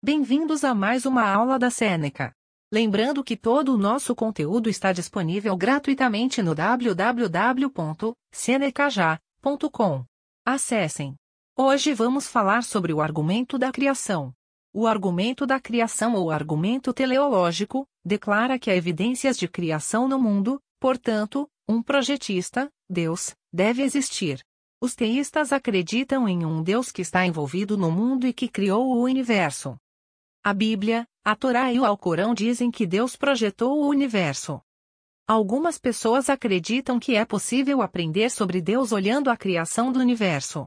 Bem-vindos a mais uma aula da Seneca. Lembrando que todo o nosso conteúdo está disponível gratuitamente no www.senecaja.com. Acessem. Hoje vamos falar sobre o argumento da criação. O argumento da criação ou argumento teleológico declara que há evidências de criação no mundo, portanto, um projetista, Deus, deve existir. Os teístas acreditam em um Deus que está envolvido no mundo e que criou o universo. A Bíblia, a Torá e o Alcorão dizem que Deus projetou o universo. Algumas pessoas acreditam que é possível aprender sobre Deus olhando a criação do universo.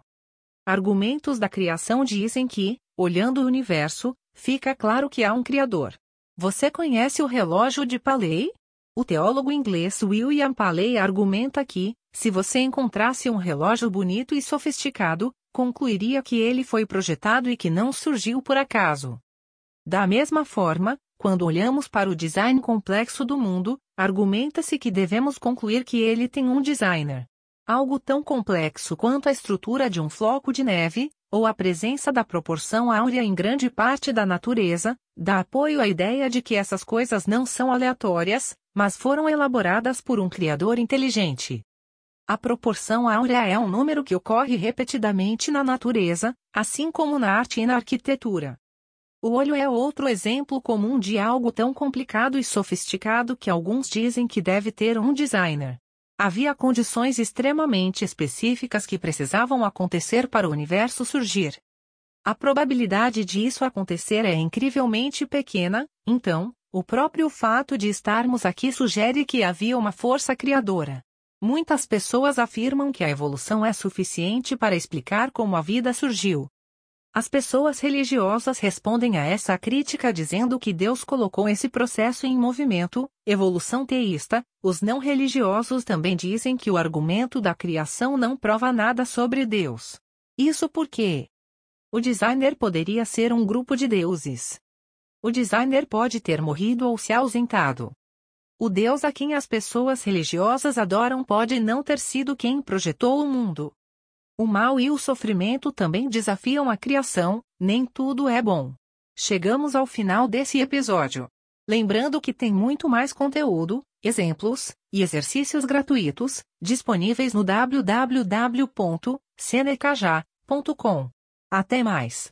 Argumentos da criação dizem que, olhando o universo, fica claro que há um Criador. Você conhece o relógio de Paley? O teólogo inglês William Paley argumenta que, se você encontrasse um relógio bonito e sofisticado, concluiria que ele foi projetado e que não surgiu por acaso. Da mesma forma, quando olhamos para o design complexo do mundo, argumenta-se que devemos concluir que ele tem um designer. Algo tão complexo quanto a estrutura de um floco de neve, ou a presença da proporção áurea em grande parte da natureza, dá apoio à ideia de que essas coisas não são aleatórias, mas foram elaboradas por um criador inteligente. A proporção áurea é um número que ocorre repetidamente na natureza, assim como na arte e na arquitetura. O olho é outro exemplo comum de algo tão complicado e sofisticado que alguns dizem que deve ter um designer. Havia condições extremamente específicas que precisavam acontecer para o universo surgir. A probabilidade de isso acontecer é incrivelmente pequena, então, o próprio fato de estarmos aqui sugere que havia uma força criadora. Muitas pessoas afirmam que a evolução é suficiente para explicar como a vida surgiu. As pessoas religiosas respondem a essa crítica dizendo que Deus colocou esse processo em movimento, evolução teísta. Os não religiosos também dizem que o argumento da criação não prova nada sobre Deus. Isso porque o designer poderia ser um grupo de deuses. O designer pode ter morrido ou se ausentado. O Deus a quem as pessoas religiosas adoram pode não ter sido quem projetou o mundo. O mal e o sofrimento também desafiam a criação, nem tudo é bom. Chegamos ao final desse episódio. Lembrando que tem muito mais conteúdo, exemplos e exercícios gratuitos disponíveis no www.senecaja.com. Até mais!